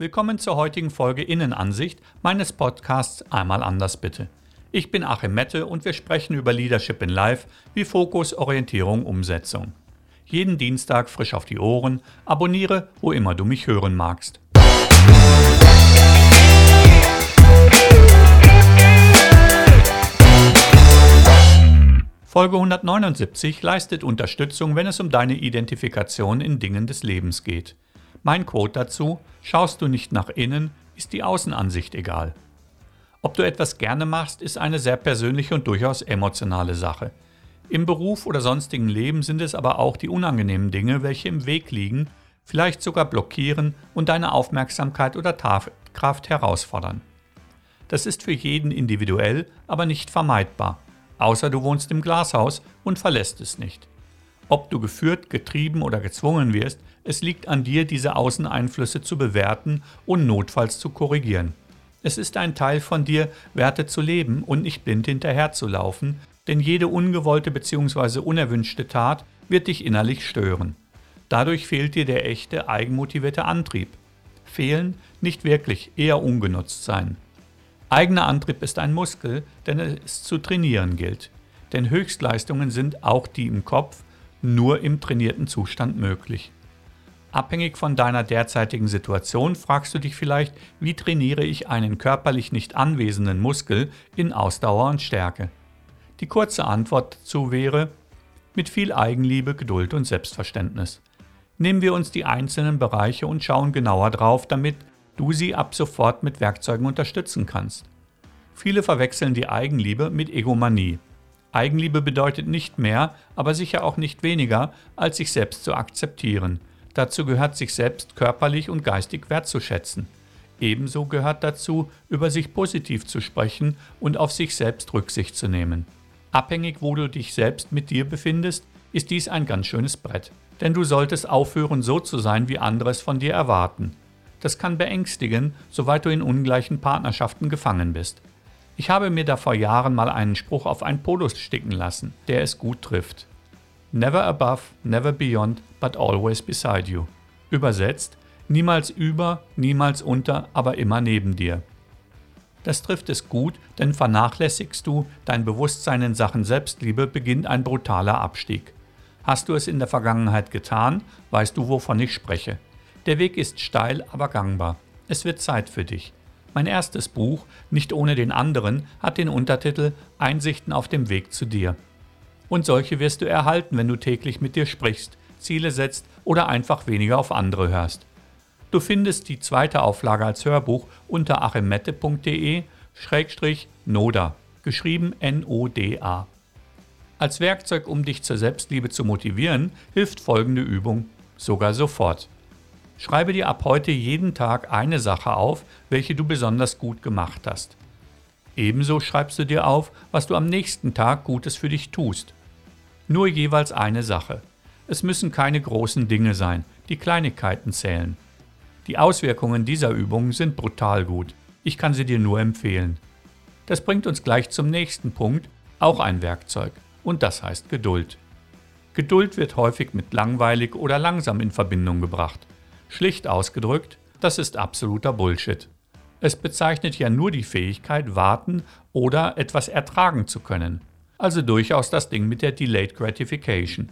Willkommen zur heutigen Folge Innenansicht meines Podcasts Einmal anders bitte. Ich bin Achim Mette und wir sprechen über Leadership in Life wie Fokus, Orientierung, Umsetzung. Jeden Dienstag frisch auf die Ohren, abonniere, wo immer du mich hören magst. Folge 179 leistet Unterstützung, wenn es um deine Identifikation in Dingen des Lebens geht. Mein Quote dazu, schaust du nicht nach innen, ist die Außenansicht egal. Ob du etwas gerne machst, ist eine sehr persönliche und durchaus emotionale Sache. Im Beruf oder sonstigen Leben sind es aber auch die unangenehmen Dinge, welche im Weg liegen, vielleicht sogar blockieren und deine Aufmerksamkeit oder Kraft herausfordern. Das ist für jeden individuell, aber nicht vermeidbar, außer du wohnst im Glashaus und verlässt es nicht. Ob du geführt, getrieben oder gezwungen wirst, es liegt an dir, diese Außeneinflüsse zu bewerten und notfalls zu korrigieren. Es ist ein Teil von dir, Werte zu leben und nicht blind hinterherzulaufen, denn jede ungewollte bzw. unerwünschte Tat wird dich innerlich stören. Dadurch fehlt dir der echte, eigenmotivierte Antrieb. Fehlen nicht wirklich, eher ungenutzt sein. Eigener Antrieb ist ein Muskel, den es zu trainieren gilt. Denn Höchstleistungen sind auch die im Kopf nur im trainierten Zustand möglich. Abhängig von deiner derzeitigen Situation fragst du dich vielleicht, wie trainiere ich einen körperlich nicht anwesenden Muskel in Ausdauer und Stärke? Die kurze Antwort dazu wäre, mit viel Eigenliebe, Geduld und Selbstverständnis. Nehmen wir uns die einzelnen Bereiche und schauen genauer drauf, damit du sie ab sofort mit Werkzeugen unterstützen kannst. Viele verwechseln die Eigenliebe mit Egomanie. Eigenliebe bedeutet nicht mehr, aber sicher auch nicht weniger, als sich selbst zu akzeptieren. Dazu gehört, sich selbst körperlich und geistig wertzuschätzen. Ebenso gehört dazu, über sich positiv zu sprechen und auf sich selbst Rücksicht zu nehmen. Abhängig, wo du dich selbst mit dir befindest, ist dies ein ganz schönes Brett. Denn du solltest aufhören, so zu sein, wie andere es von dir erwarten. Das kann beängstigen, soweit du in ungleichen Partnerschaften gefangen bist. Ich habe mir da vor Jahren mal einen Spruch auf ein Polo sticken lassen, der es gut trifft. Never above, never beyond, but always beside you. Übersetzt, niemals über, niemals unter, aber immer neben dir. Das trifft es gut, denn vernachlässigst du dein Bewusstsein in Sachen Selbstliebe, beginnt ein brutaler Abstieg. Hast du es in der Vergangenheit getan, weißt du, wovon ich spreche. Der Weg ist steil, aber gangbar. Es wird Zeit für dich. Mein erstes Buch, Nicht ohne den anderen, hat den Untertitel Einsichten auf dem Weg zu dir. Und solche wirst du erhalten, wenn du täglich mit dir sprichst, Ziele setzt oder einfach weniger auf andere hörst. Du findest die zweite Auflage als Hörbuch unter achimette.de-noda, geschrieben N-O-D-A. Als Werkzeug, um dich zur Selbstliebe zu motivieren, hilft folgende Übung sogar sofort. Schreibe dir ab heute jeden Tag eine Sache auf, welche du besonders gut gemacht hast. Ebenso schreibst du dir auf, was du am nächsten Tag Gutes für dich tust. Nur jeweils eine Sache. Es müssen keine großen Dinge sein, die Kleinigkeiten zählen. Die Auswirkungen dieser Übung sind brutal gut. Ich kann sie dir nur empfehlen. Das bringt uns gleich zum nächsten Punkt, auch ein Werkzeug, und das heißt Geduld. Geduld wird häufig mit langweilig oder langsam in Verbindung gebracht. Schlicht ausgedrückt, das ist absoluter Bullshit. Es bezeichnet ja nur die Fähigkeit, warten oder etwas ertragen zu können. Also durchaus das Ding mit der Delayed Gratification,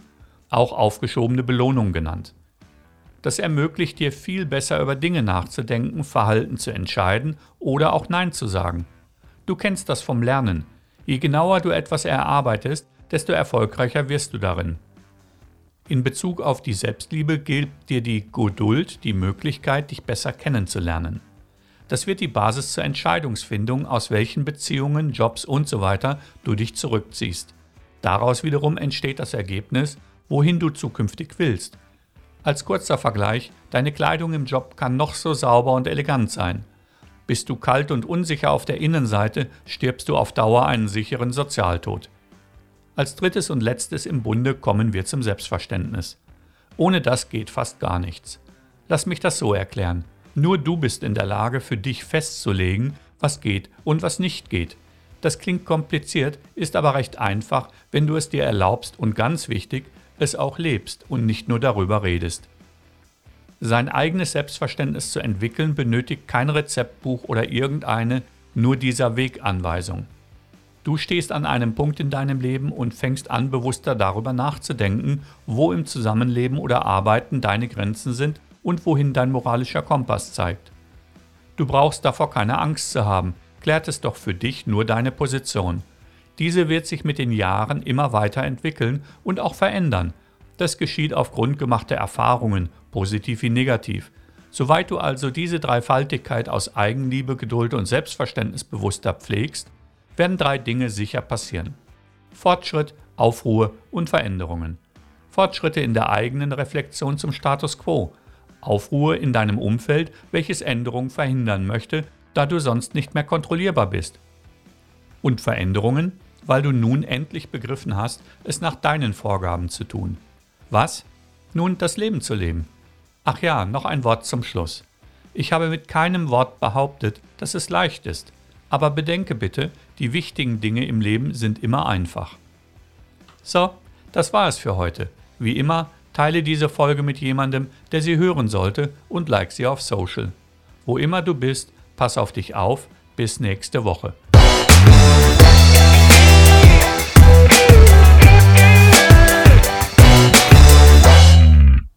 auch aufgeschobene Belohnung genannt. Das ermöglicht dir viel besser über Dinge nachzudenken, Verhalten zu entscheiden oder auch Nein zu sagen. Du kennst das vom Lernen. Je genauer du etwas erarbeitest, desto erfolgreicher wirst du darin. In Bezug auf die Selbstliebe gibt dir die Geduld die Möglichkeit, dich besser kennenzulernen. Das wird die Basis zur Entscheidungsfindung, aus welchen Beziehungen, Jobs usw. So du dich zurückziehst. Daraus wiederum entsteht das Ergebnis, wohin du zukünftig willst. Als kurzer Vergleich, deine Kleidung im Job kann noch so sauber und elegant sein. Bist du kalt und unsicher auf der Innenseite, stirbst du auf Dauer einen sicheren Sozialtod. Als drittes und letztes im Bunde kommen wir zum Selbstverständnis. Ohne das geht fast gar nichts. Lass mich das so erklären. Nur du bist in der Lage, für dich festzulegen, was geht und was nicht geht. Das klingt kompliziert, ist aber recht einfach, wenn du es dir erlaubst und ganz wichtig, es auch lebst und nicht nur darüber redest. Sein eigenes Selbstverständnis zu entwickeln benötigt kein Rezeptbuch oder irgendeine nur dieser Weganweisung. Du stehst an einem Punkt in deinem Leben und fängst an, bewusster darüber nachzudenken, wo im Zusammenleben oder Arbeiten deine Grenzen sind und wohin dein moralischer Kompass zeigt. Du brauchst davor keine Angst zu haben, klärt es doch für dich nur deine Position. Diese wird sich mit den Jahren immer weiter entwickeln und auch verändern. Das geschieht aufgrund gemachter Erfahrungen, positiv wie negativ. Soweit du also diese Dreifaltigkeit aus Eigenliebe, Geduld und Selbstverständnis bewusster pflegst, werden drei Dinge sicher passieren. Fortschritt, Aufruhr und Veränderungen. Fortschritte in der eigenen Reflexion zum Status quo. Aufruhr in deinem Umfeld, welches Änderungen verhindern möchte, da du sonst nicht mehr kontrollierbar bist. Und Veränderungen, weil du nun endlich begriffen hast, es nach deinen Vorgaben zu tun. Was? Nun das Leben zu leben. Ach ja, noch ein Wort zum Schluss. Ich habe mit keinem Wort behauptet, dass es leicht ist, aber bedenke bitte, die wichtigen Dinge im Leben sind immer einfach. So, das war es für heute. Wie immer, teile diese Folge mit jemandem, der sie hören sollte und like sie auf Social. Wo immer du bist, pass auf dich auf. Bis nächste Woche.